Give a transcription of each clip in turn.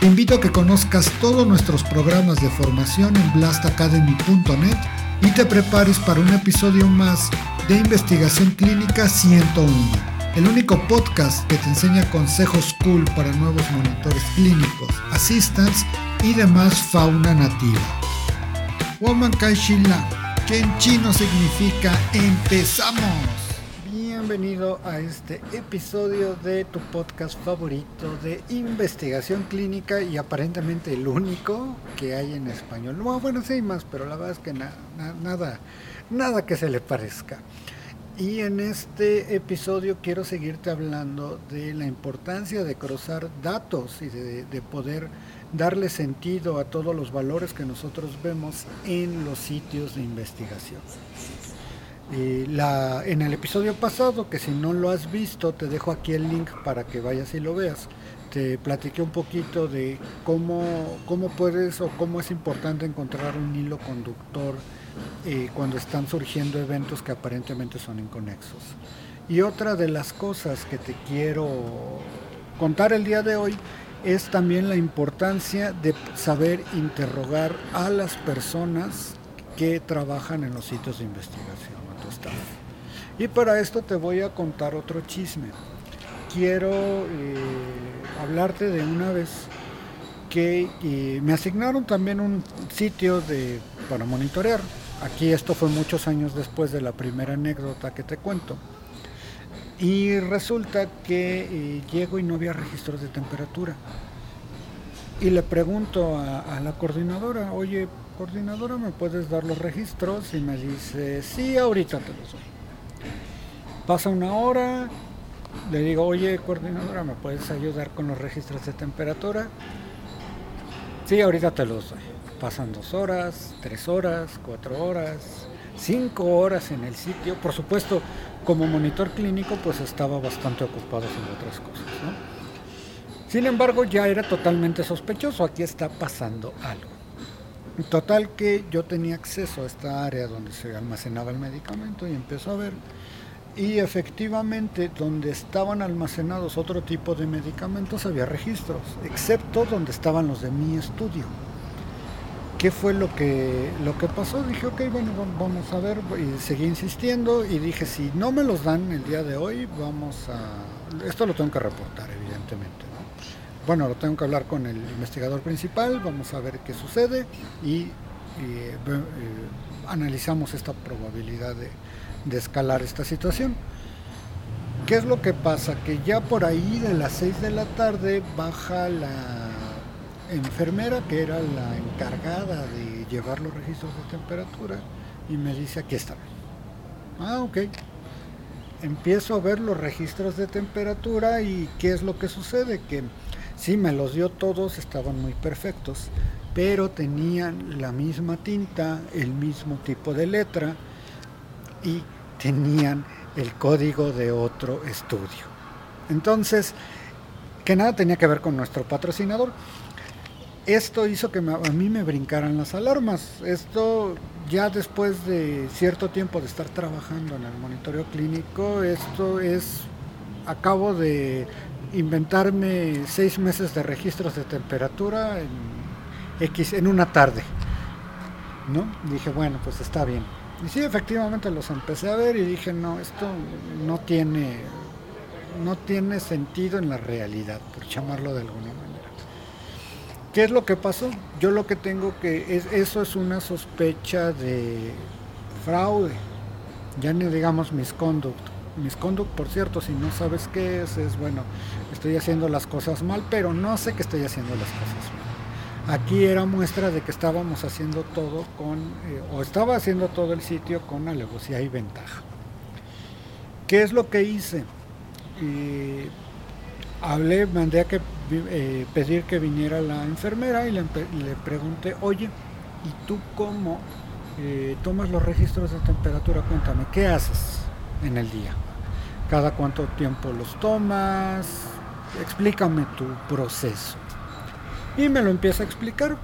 Te invito a que conozcas todos nuestros programas de formación en blastacademy.net y te prepares para un episodio más de Investigación Clínica 101, el único podcast que te enseña consejos cool para nuevos monitores clínicos, assistants y demás fauna nativa. Woman Kaishila, que en chino significa empezamos. Bienvenido a este episodio de tu podcast favorito de investigación clínica y aparentemente el único que hay en español. bueno, sí hay más, pero la verdad es que nada, nada que se le parezca. Y en este episodio quiero seguirte hablando de la importancia de cruzar datos y de, de poder darle sentido a todos los valores que nosotros vemos en los sitios de investigación. En el episodio pasado, que si no lo has visto, te dejo aquí el link para que vayas y lo veas. Te platiqué un poquito de cómo, cómo puedes o cómo es importante encontrar un hilo conductor eh, cuando están surgiendo eventos que aparentemente son inconexos. Y otra de las cosas que te quiero contar el día de hoy es también la importancia de saber interrogar a las personas que trabajan en los sitios de investigación. Y para esto te voy a contar otro chisme. Quiero eh, hablarte de una vez que eh, me asignaron también un sitio de, para monitorear. Aquí esto fue muchos años después de la primera anécdota que te cuento. Y resulta que eh, llego y no había registros de temperatura. Y le pregunto a, la coordinadora, oye, coordinadora, ¿me puedes dar los registros? Y me dice, sí, ahorita te los doy. Pasa una hora, le digo, oye, coordinadora, ¿me puedes ayudar con los registros de temperatura? Sí, ahorita te los doy. Pasan dos horas, tres horas, cuatro horas, cinco horas en el sitio. Por supuesto, como monitor clínico, pues estaba bastante ocupado en otras cosas, ¿no? Sin embargo, ya era totalmente sospechoso, aquí está pasando algo. Total que yo tenía acceso a esta área donde se almacenaba el medicamento y empezó a ver. Y efectivamente, donde estaban almacenados otro tipo de medicamentos había registros, excepto donde estaban los de mi estudio. ¿Qué fue lo que, lo que pasó? Dije, ok, bueno, vamos a ver. Y seguí insistiendo y dije, si no me los dan el día de hoy, vamos a... Esto lo tengo que reportar, evidentemente bueno, lo tengo que hablar con el investigador principal, vamos a ver qué sucede y, eh, analizamos esta probabilidad de, escalar esta situación. ¿Qué es lo que pasa? Que ya por ahí de las 6 de la tarde baja la enfermera que era la encargada de llevar los registros de temperatura y me dice aquí están. Ah, ok. Empiezo a ver los registros de temperatura y ¿qué es lo que sucede? Que Sí, me los dio todos, estaban muy perfectos, pero tenían la misma tinta, el mismo tipo de letra y tenían el código de otro estudio. Entonces, que nada tenía que ver con nuestro patrocinador. Esto hizo que a mí me brincaran las alarmas. Esto ya después de cierto tiempo de estar trabajando en el monitoreo clínico, esto es, acabo de inventarme seis meses de registros de temperatura en X en una tarde. ¿No? Dije, bueno, pues está bien. Y sí, efectivamente los empecé a ver y dije, no, esto no tiene, no tiene sentido en la realidad, por llamarlo de alguna manera. ¿Qué es lo que pasó? Yo lo que tengo que, es, eso es una sospecha de fraude, ya ni digamos misconduct misconduct, por cierto, si no sabes qué es, es bueno, estoy haciendo las cosas mal, pero no sé que estoy haciendo las cosas mal. Aquí era muestra de que estábamos haciendo todo con, eh, o estaba haciendo todo el sitio con alevosía y ventaja. ¿Qué es lo que hice? Hablé, mandé a que, eh, pedir que viniera la enfermera y le, pregunté, oye, ¿y tú cómo eh, tomas los registros de temperatura, cuéntame, ¿qué haces en el día? ¿Cada cuánto tiempo los tomas? Explícame tu proceso. Y me lo empieza a explicar.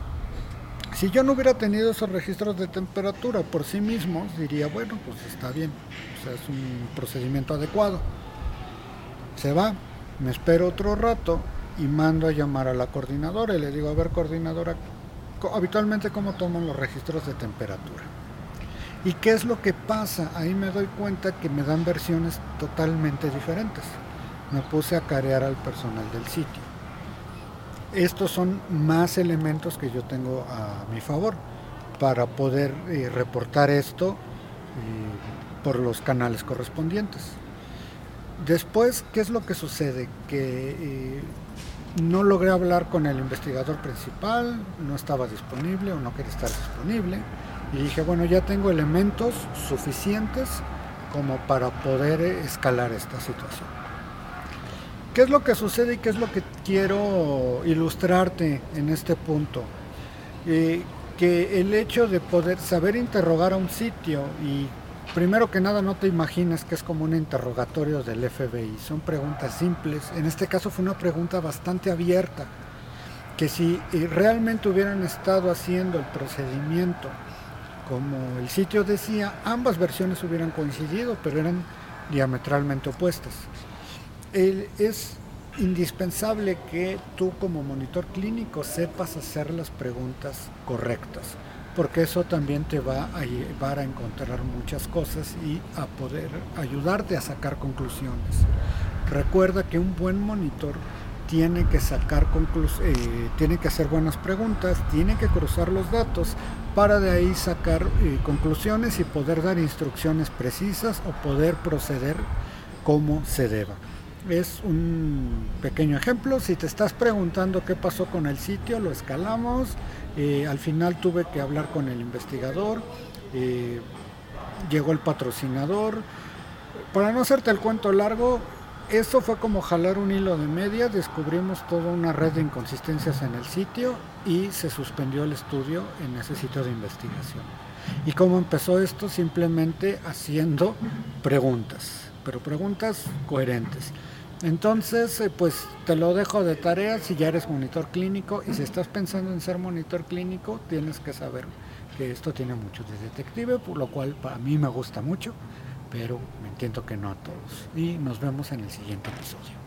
Si yo no hubiera tenido esos registros de temperatura por sí mismos, diría, bueno, pues está bien, es un procedimiento adecuado. Se va, me espero otro rato y mando a llamar a la coordinadora y le digo, a ver coordinadora, habitualmente cómo toman los registros de temperatura. ¿Y qué es lo que pasa? Ahí me doy cuenta que me dan versiones totalmente diferentes. Me puse a carear al personal del sitio. Estos son más elementos que yo tengo a mi favor para poder eh, reportar esto eh, por los canales correspondientes. Después, ¿qué es lo que sucede? Que eh, no logré hablar con el investigador principal, no estaba disponible o no quería estar disponible. Y dije, bueno, ya tengo elementos suficientes como para poder escalar esta situación. ¿Qué es lo que sucede y qué es lo que quiero ilustrarte en este punto? Eh, que el hecho de poder saber interrogar a un sitio y primero que nada no te imaginas que es como un interrogatorio del FBI, son preguntas simples, en este caso fue una pregunta bastante abierta, que si eh, realmente hubieran estado haciendo el procedimiento como el sitio decía, ambas versiones hubieran coincidido, pero eran diametralmente opuestas. es indispensable que tú como monitor clínico sepas hacer las preguntas correctas porque eso también te va a llevar a encontrar muchas cosas y a poder ayudarte a sacar conclusiones. Recuerda que un buen monitor tiene que sacar eh, tiene que hacer buenas preguntas, tiene que cruzar los datos para de ahí sacar eh, conclusiones y poder dar instrucciones precisas o poder proceder como se deba. Es un pequeño ejemplo, si te estás preguntando qué pasó con el sitio, lo escalamos, eh, al final tuve que hablar con el investigador, eh, llegó el patrocinador. Para no hacerte el cuento largo, eso fue como jalar un hilo de media, descubrimos toda una red de inconsistencias en el sitio y se suspendió el estudio en ese sitio de investigación. ¿Y cómo empezó esto? Simplemente haciendo preguntas, pero preguntas coherentes. Entonces, eh, pues te lo dejo de tarea si ya eres monitor clínico y si estás pensando en ser monitor clínico, tienes que saber que esto tiene mucho de detective, por lo cual para mí me gusta mucho, pero me entiendo que no a todos. Y nos vemos en el siguiente episodio.